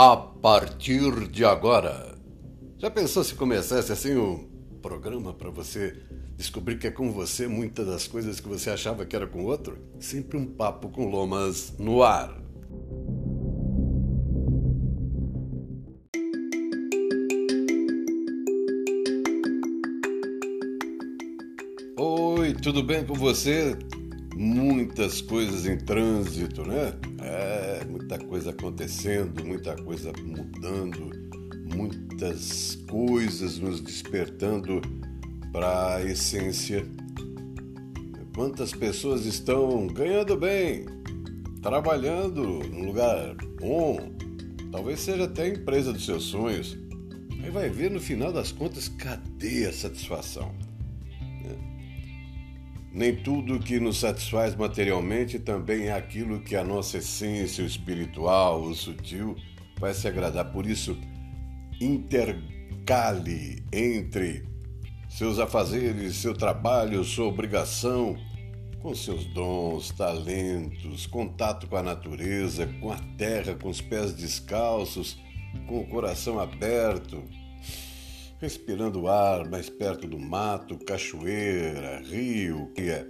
a partir de agora. Já pensou se começasse assim um programa para você descobrir que é com você muitas das coisas que você achava que era com outro? Sempre um papo com lomas no ar. Oi, tudo bem com você? Muitas coisas em trânsito, né? Muita coisa acontecendo, muita coisa mudando, muitas coisas nos despertando para a essência. Quantas pessoas estão ganhando bem, trabalhando num lugar bom, talvez seja até a empresa dos seus sonhos. Aí vai ver no final das contas cadê a satisfação? Nem tudo que nos satisfaz materialmente também é aquilo que a nossa essência, o espiritual, o sutil, vai se agradar. Por isso, intercale entre seus afazeres, seu trabalho, sua obrigação, com seus dons, talentos, contato com a natureza, com a terra, com os pés descalços, com o coração aberto respirando ar mais perto do mato, cachoeira, rio, que é.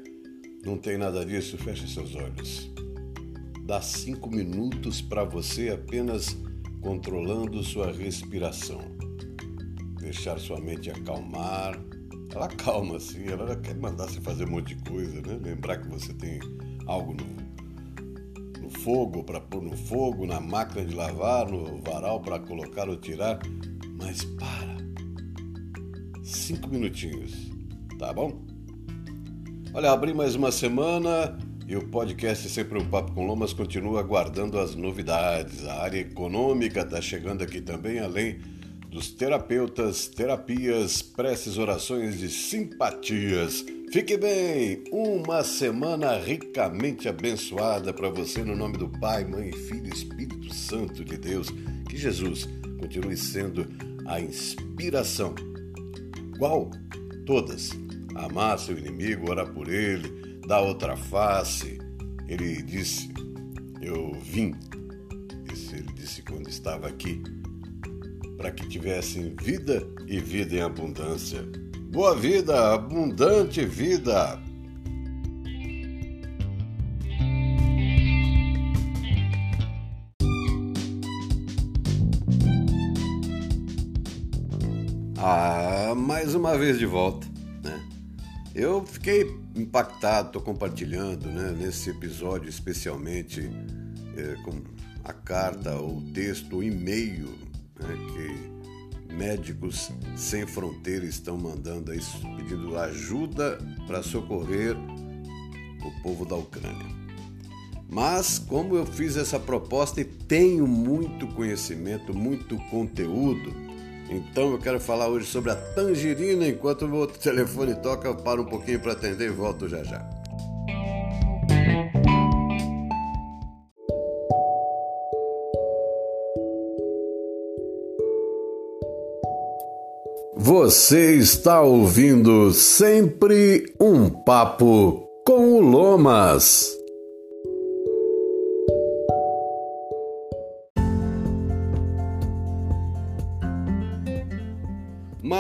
Não tem nada disso, feche seus olhos. Dá cinco minutos para você apenas controlando sua respiração. Deixar sua mente acalmar. Ela calma assim, ela quer mandar você fazer um monte de coisa, né? Lembrar que você tem algo no, no fogo para pôr no fogo, na máquina de lavar, no varal para colocar ou tirar. Mas para cinco minutinhos, tá bom? Olha, abri mais uma semana e o podcast Sempre um Papo com Lomas continua aguardando as novidades. A área econômica está chegando aqui também, além dos terapeutas, terapias, preces, orações e simpatias. Fique bem! Uma semana ricamente abençoada para você no nome do Pai, Mãe, Filho e Espírito Santo de Deus. Que Jesus continue sendo a inspiração qual? Todas. Amar seu inimigo, orar por ele, dar outra face. Ele disse: Eu vim. Isso ele disse quando estava aqui, para que tivessem vida e vida em abundância. Boa vida, abundante vida. Ah, mais uma vez de volta, né? Eu fiquei impactado, estou compartilhando, né, nesse episódio especialmente é, com a carta, o texto, o e-mail né, que médicos sem fronteira estão mandando aí, pedindo ajuda para socorrer o povo da Ucrânia. Mas como eu fiz essa proposta e tenho muito conhecimento, muito conteúdo, então eu quero falar hoje sobre a tangerina. Enquanto o meu telefone toca, eu paro um pouquinho para atender e volto já já. Você está ouvindo sempre um papo com o Lomas.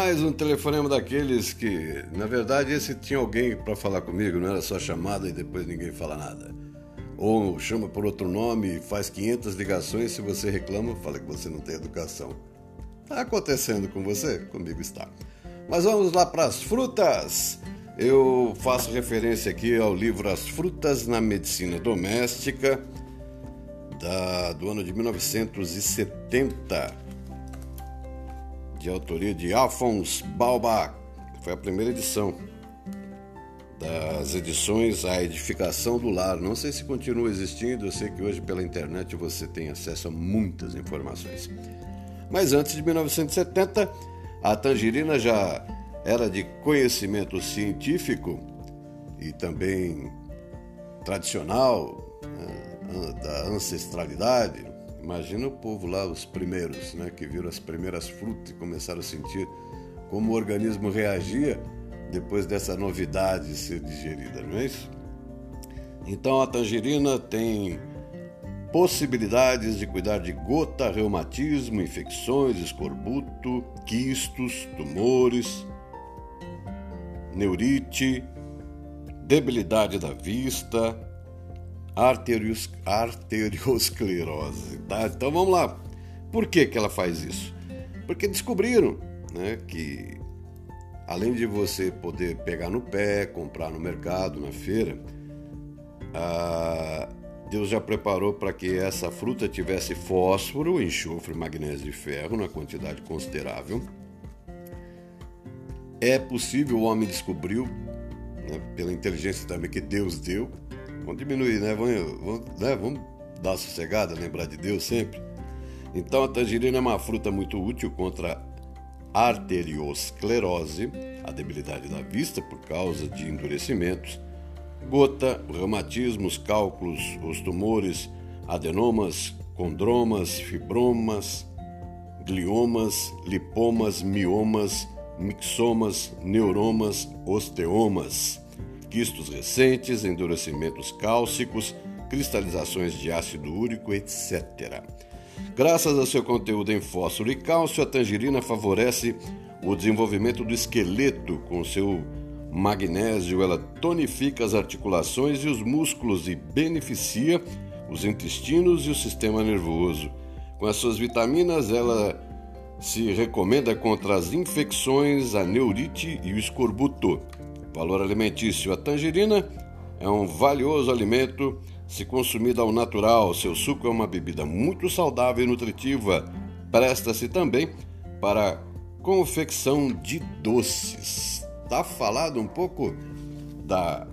Mais um telefonema daqueles que, na verdade, esse tinha alguém para falar comigo, não era só chamada e depois ninguém fala nada. Ou chama por outro nome e faz 500 ligações, se você reclama, fala que você não tem educação. Está acontecendo com você? Comigo está. Mas vamos lá para as frutas. Eu faço referência aqui ao livro As Frutas na Medicina Doméstica, da, do ano de 1970 de autoria de Alphonse Balbach. Foi a primeira edição das edições A Edificação do Lar. Não sei se continua existindo, eu sei que hoje pela internet você tem acesso a muitas informações. Mas antes de 1970, a tangerina já era de conhecimento científico e também tradicional, né, da ancestralidade, Imagina o povo lá, os primeiros, né, que viram as primeiras frutas e começaram a sentir como o organismo reagia depois dessa novidade ser digerida, não é isso? Então a tangerina tem possibilidades de cuidar de gota, reumatismo, infecções, escorbuto, quistos, tumores, neurite, debilidade da vista, arterios, arteriosclerose. Tá? Então vamos lá. Por que, que ela faz isso? Porque descobriram né, que além de você poder pegar no pé, comprar no mercado, na feira, a Deus já preparou para que essa fruta tivesse fósforo, enxofre, magnésio e ferro na quantidade considerável. É possível, o homem descobriu, né, pela inteligência também que Deus deu. Vamos diminuir, né? Vamos, vamos, né? vamos dar sossegada, lembrar de Deus sempre. Então a tangerina é uma fruta muito útil contra arteriosclerose, a debilidade da vista por causa de endurecimentos, gota, reumatismos, cálculos, os tumores, adenomas, condromas, fibromas, gliomas, lipomas, miomas, mixomas, neuromas, osteomas, quistos recentes, endurecimentos cálcicos, cristalizações de ácido úrico, etc. Graças ao seu conteúdo em fósforo e cálcio, a tangerina favorece o desenvolvimento do esqueleto com seu magnésio, ela tonifica as articulações e os músculos e beneficia os intestinos e o sistema nervoso. Com as suas vitaminas, ela se recomenda contra as infecções, a neurite e o escorbuto. Valor alimentício: a tangerina é um valioso alimento se consumida ao natural. Seu suco é uma bebida muito saudável e nutritiva. Presta-se também para confecção de doces está falado um pouco da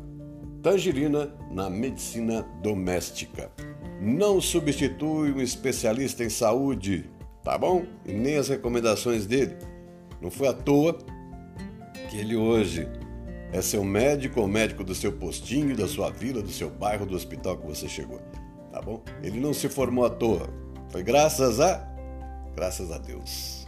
tangerina na medicina doméstica. Não substitui um especialista em saúde, tá bom? E nem as recomendações dele. Não foi à toa que ele hoje é seu médico ou médico do seu postinho, da sua vila, do seu bairro, do hospital que você chegou, tá bom? Ele não se formou à toa. Foi graças a graças a Deus.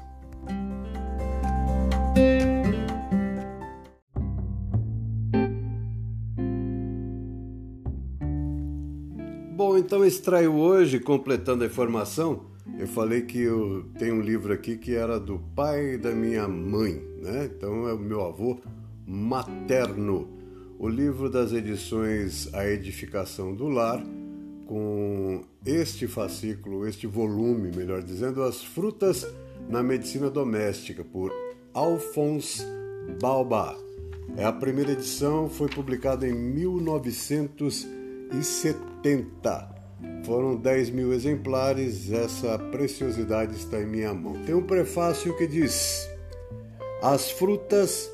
então extraio hoje, completando a informação, eu falei que eu tenho um livro aqui que era do pai da minha mãe, né? Então é o meu avô materno. O livro das edições A Edificação do Lar, com este fascículo, este volume, melhor dizendo, As Frutas na Medicina Doméstica, por Alphonse Balba. É a primeira edição, foi publicada em 1970. Foram 10 mil exemplares, essa preciosidade está em minha mão. Tem um prefácio que diz: As frutas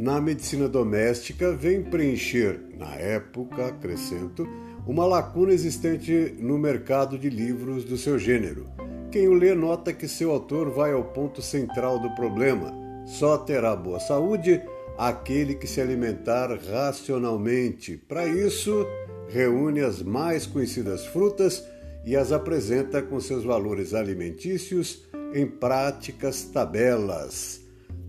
na medicina doméstica vêm preencher, na época, acrescento, uma lacuna existente no mercado de livros do seu gênero. Quem o lê nota que seu autor vai ao ponto central do problema. Só terá boa saúde aquele que se alimentar racionalmente. Para isso, reúne as mais conhecidas frutas e as apresenta com seus valores alimentícios em práticas tabelas.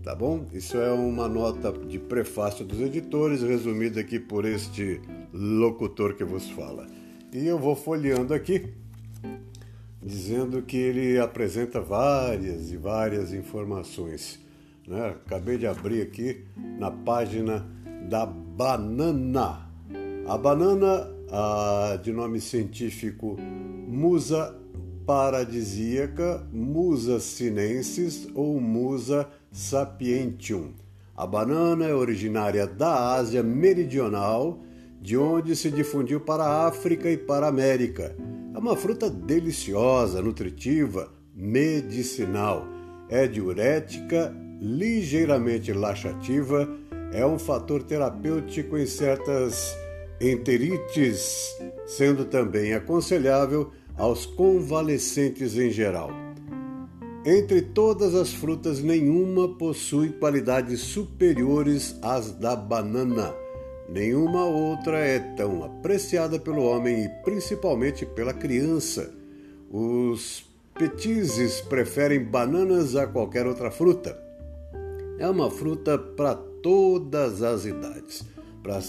Tá bom? Isso é uma nota de prefácio dos editores, resumida aqui por este locutor que vos fala. E eu vou folheando aqui, dizendo que ele apresenta várias e várias informações. Né? Acabei de abrir aqui na página da banana. A banana, a, de nome científico Musa paradisíaca, Musa sinensis ou Musa sapientium. A banana é originária da Ásia Meridional, de onde se difundiu para a África e para a América. É uma fruta deliciosa, nutritiva, medicinal. É diurética, ligeiramente laxativa, é um fator terapêutico em certas enterites, sendo também aconselhável aos convalescentes em geral. Entre todas as frutas, nenhuma possui qualidades superiores às da banana. Nenhuma outra é tão apreciada pelo homem e principalmente pela criança. Os petizes preferem bananas a qualquer outra fruta. É uma fruta para todas as idades, para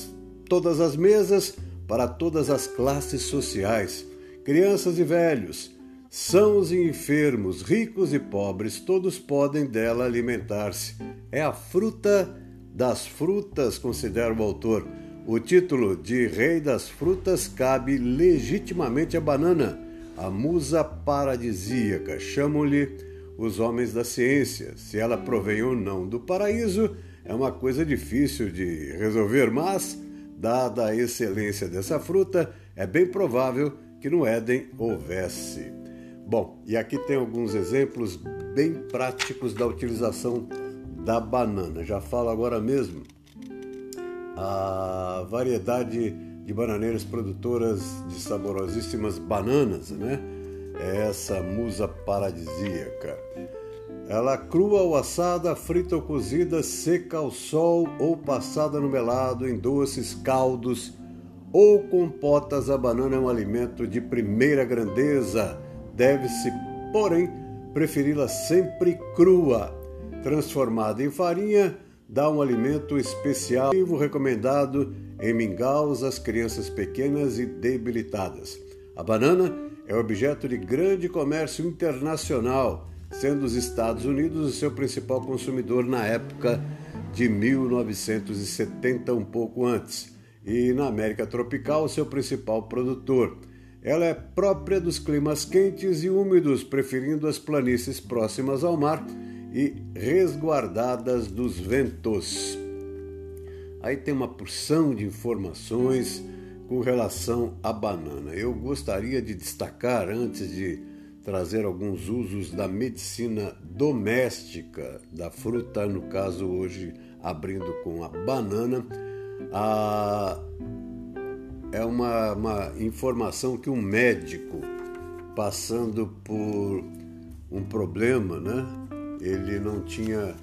todas as mesas, para todas as classes sociais. Crianças e velhos, sãos e enfermos, ricos e pobres, todos podem dela alimentar-se. É a fruta das frutas, considera o autor. O título de Rei das Frutas cabe legitimamente à banana, a musa paradisíaca. Chamam-lhe os homens da ciência. Se ela provém ou não do paraíso é uma coisa difícil de resolver, mas, dada a excelência dessa fruta, é bem provável que no Éden houvesse. Bom, e aqui tem alguns exemplos bem práticos da utilização da banana. Já falo agora mesmo a variedade de bananeiras produtoras de saborosíssimas bananas, né? É essa musa paradisíaca. Ela crua ou assada, frita ou cozida, seca ao sol ou passada no melado em doces, caldos ou compotas, a banana é um alimento de primeira grandeza. Deve-se, porém, preferi-la sempre crua. Transformada em farinha, dá um alimento especial recomendado em mingaus às crianças pequenas e debilitadas. A banana é objeto de grande comércio internacional, sendo os Estados Unidos o seu principal consumidor na época de 1970, um pouco antes, e na América tropical seu principal produtor. Ela é própria dos climas quentes e úmidos, preferindo as planícies próximas ao mar e resguardadas dos ventos. Aí tem uma porção de informações com relação à banana. Eu gostaria de destacar, antes de trazer alguns usos da medicina doméstica da fruta, no caso hoje abrindo com a banana, a... é uma, uma informação que um médico passando por um problema, né? Ele não tinha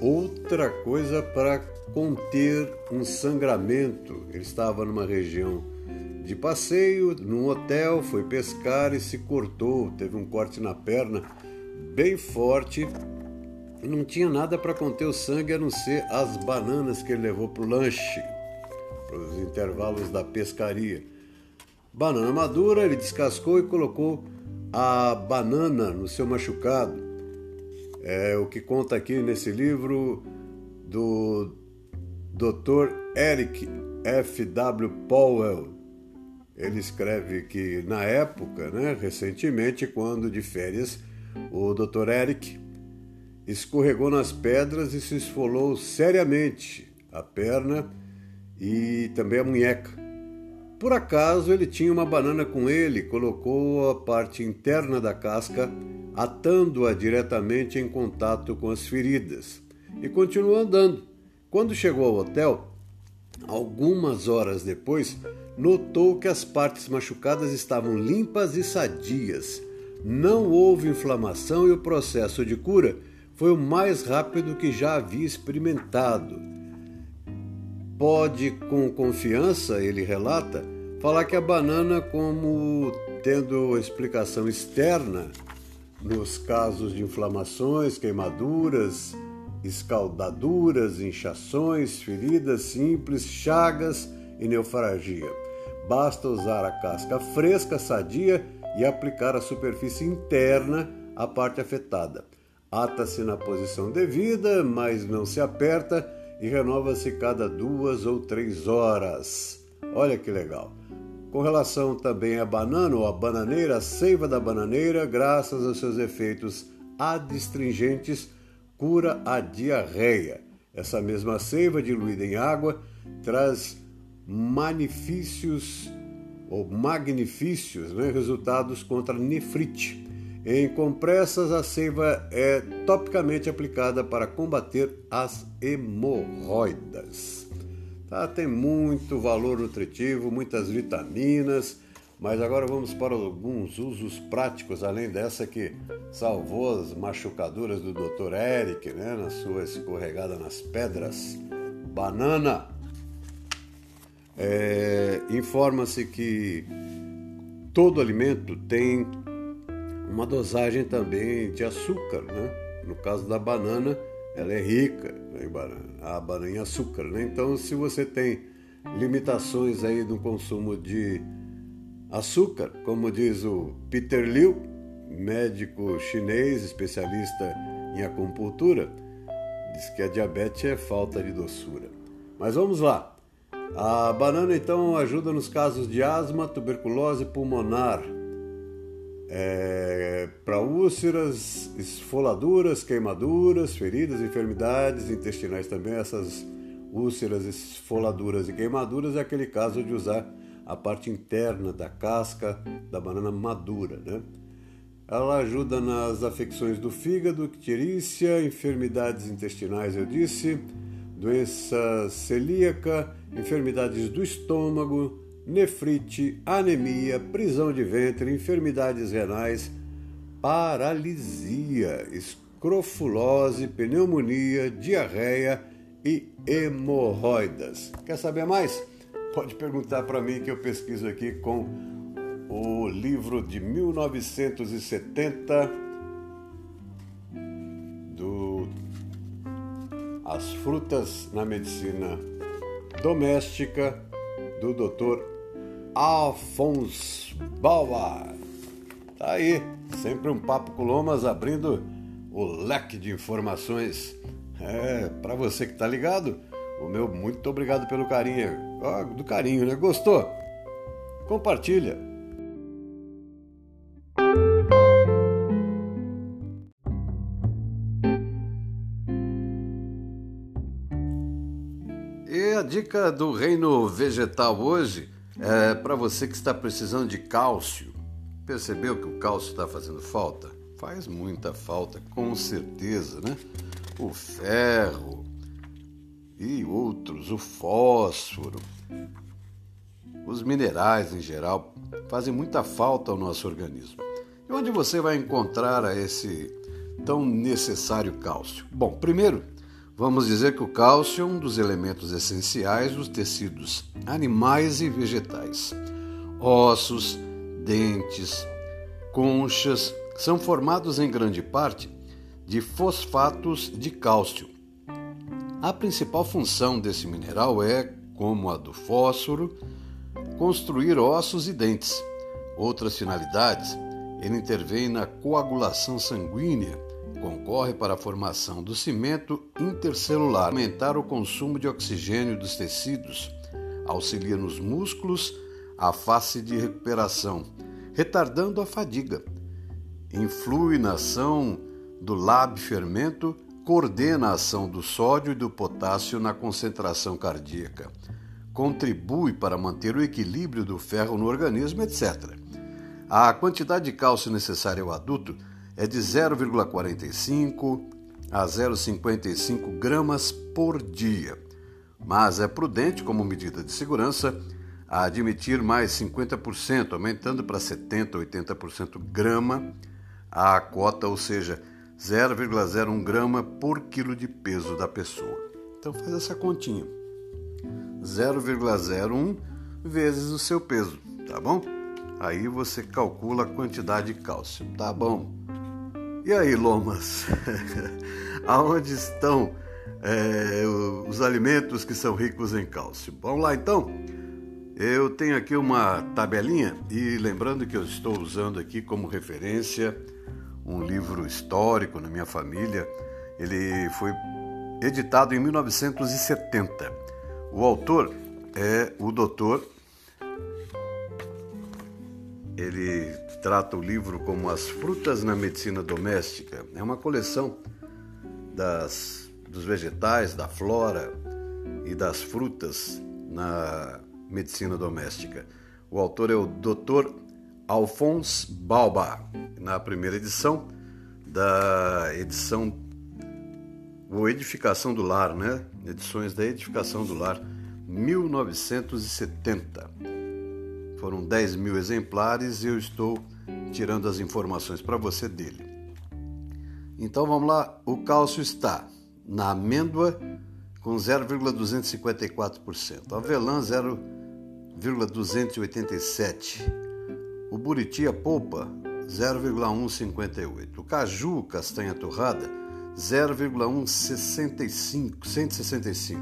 outra coisa para conter um sangramento. Ele estava numa região de passeio, num hotel, foi pescar e se cortou, teve um corte na perna bem forte não tinha nada para conter o sangue a não ser as bananas que ele levou para o lanche, para os intervalos da pescaria. Banana madura, ele descascou e colocou a banana no seu machucado. É o que conta aqui nesse livro do Dr. Eric F. W. Powell, ele escreve que na época, né, recentemente, quando de férias, o Dr. Eric escorregou nas pedras e se esfolou seriamente a perna e também a munheca. Por acaso ele tinha uma banana com ele, colocou a parte interna da casca, atando-a diretamente em contato com as feridas e continuou andando. Quando chegou ao hotel, algumas horas depois, notou que as partes machucadas estavam limpas e sadias. Não houve inflamação e o processo de cura foi o mais rápido que já havia experimentado. Pode, com confiança, ele relata, falar que a banana, como tendo explicação externa nos casos de inflamações, queimaduras, escaldaduras, inchações, feridas simples, chagas e neofargia. Basta usar a casca fresca, sadia e aplicar a superfície interna à parte afetada. Ata-se na posição devida, mas não se aperta e renova-se cada duas ou três horas. Olha que legal! Com relação também à banana ou à bananeira, a seiva da bananeira, graças aos seus efeitos adstringentes, cura a diarreia. Essa mesma seiva diluída em água traz manifícios ou magnifícios, né, resultados contra nefrite. Em compressas, a seiva é topicamente aplicada para combater as hemorroidas. Tá, tem muito valor nutritivo, muitas vitaminas, mas agora vamos para alguns usos práticos, além dessa que salvou as machucaduras do Dr. Eric, né, na sua escorregada nas pedras. Banana. É, Informa-se que todo alimento tem uma dosagem também de açúcar, né? No caso da banana, ela é rica né, em banana, a banana em açúcar, né? Então, se você tem limitações aí no consumo de açúcar, como diz o Peter Liu, médico chinês especialista em acupuntura, diz que a diabetes é falta de doçura. Mas vamos lá. A banana então ajuda nos casos de asma, tuberculose pulmonar, é, para úlceras, esfoladuras, queimaduras, feridas, enfermidades intestinais também. Essas úlceras, esfoladuras e queimaduras é aquele caso de usar a parte interna da casca da banana madura, né? Ela ajuda nas afecções do fígado, icterícia, enfermidades intestinais, eu disse, doença celíaca, enfermidades do estômago, nefrite, anemia, prisão de ventre, enfermidades renais, paralisia, escrofulose, pneumonia, diarreia e hemorroidas. Quer saber mais? Pode perguntar para mim que eu pesquiso aqui com o livro de 1970 do As Frutas na Medicina Doméstica do Dr. Afonso Bauer. Tá aí, sempre um papo com Lomas abrindo o leque de informações. É, para você que tá ligado, o meu muito obrigado pelo carinho. Oh, do carinho, né? Gostou? Compartilha. E a dica do reino vegetal hoje é, Para você que está precisando de cálcio, percebeu que o cálcio está fazendo falta? Faz muita falta, com certeza, né? O ferro e outros, o fósforo, os minerais em geral, fazem muita falta ao nosso organismo. E onde você vai encontrar esse tão necessário cálcio? Bom, primeiro, Vamos dizer que o cálcio é um dos elementos essenciais dos tecidos animais e vegetais. Ossos, dentes, conchas são formados em grande parte de fosfatos de cálcio. A principal função desse mineral é, como a do fósforo, construir ossos e dentes. Outras finalidades, ele intervém na coagulação sanguínea concorre para a formação do cimento intercelular, aumentar o consumo de oxigênio dos tecidos, auxilia nos músculos a face de recuperação, retardando a fadiga. Influi na ação do lab fermento, coordena a ação do sódio e do potássio na concentração cardíaca, contribui para manter o equilíbrio do ferro no organismo, etc. A quantidade de cálcio necessária ao adulto é de 0,45 a 0,55 gramas por dia, mas é prudente, como medida de segurança, admitir mais 50%, aumentando para 70% ou 80% grama a cota, ou seja, 0,01 grama por quilo de peso da pessoa. Então faz essa continha. 0,01 vezes o seu peso, tá bom? Aí você calcula a quantidade de cálcio, tá bom? E aí, Lomas? Aonde estão é, os alimentos que são ricos em cálcio? Vamos lá então? Eu tenho aqui uma tabelinha e lembrando que eu estou usando aqui como referência um livro histórico na minha família. Ele foi editado em 1970. O autor é o doutor. Ele trata o livro como As Frutas na Medicina Doméstica. É uma coleção das, dos vegetais, da flora e das frutas na medicina doméstica. O autor é o Dr. Alphonse Balba, na primeira edição da edição o Edificação do Lar, né? Edições da Edificação do Lar, 1970. Foram 10 mil exemplares e eu estou tirando as informações para você dele. Então vamos lá, o cálcio está na amêndoa com 0,254%, avelã 0,287%, o buriti a polpa 0,158%, o caju castanha torrada 0,165, 165,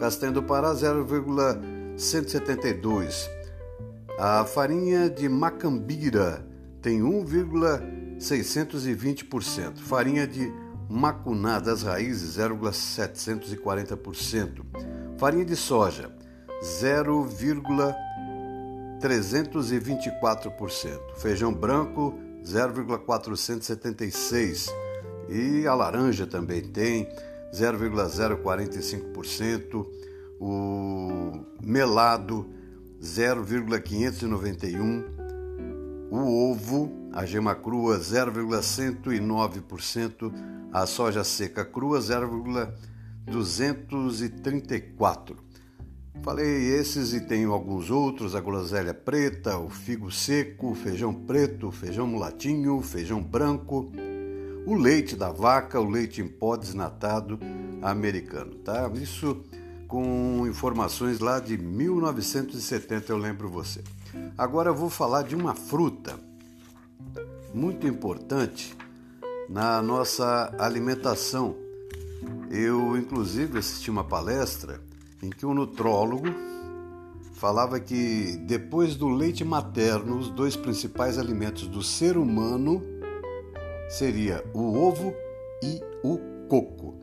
castanha do Pará 0,172 A farinha de macambira tem 1,620%. Farinha de macuná das raízes 0,740%. Farinha de soja 0,324%. Feijão branco 0,476 e a laranja também tem 0,045%, o melado 0,591, o ovo, a gema crua 0,109%, a soja seca crua 0,234. Falei esses e tenho alguns outros: a groselha preta, o figo seco, o feijão preto, o feijão mulatinho, o feijão branco, o leite da vaca, o leite em pó desnatado americano, tá? Isso com informações lá de 1970, eu lembro você. Agora eu vou falar de uma fruta muito importante na nossa alimentação. Eu, inclusive, assisti uma palestra em que um nutrólogo falava que depois do leite materno, os dois principais alimentos do ser humano seria o ovo e o coco.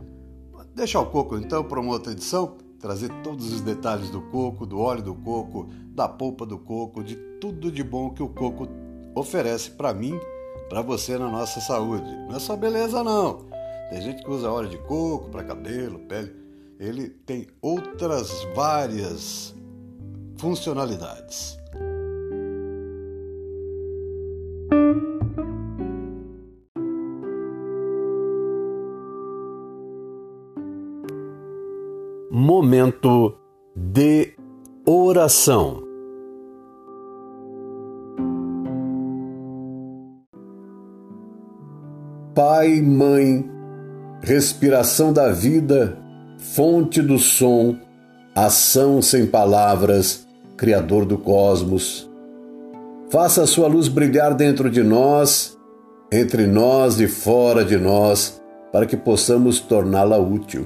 Deixar o coco então para uma outra edição, trazer todos os detalhes do coco, do óleo do coco, da polpa do coco, de tudo de bom que o coco oferece para mim, para você na nossa saúde. Não é só beleza não. Tem gente que usa óleo de coco para cabelo, pele. Ele tem outras várias funcionalidades. Momento de oração. Pai, Mãe, respiração da vida, fonte do som, ação sem palavras, Criador do cosmos. Faça a sua luz brilhar dentro de nós, entre nós e fora de nós, para que possamos torná-la útil.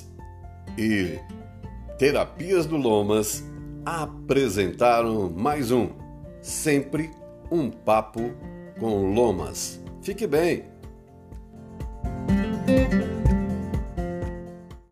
e Terapias do Lomas apresentaram mais um Sempre um Papo com Lomas. Fique bem!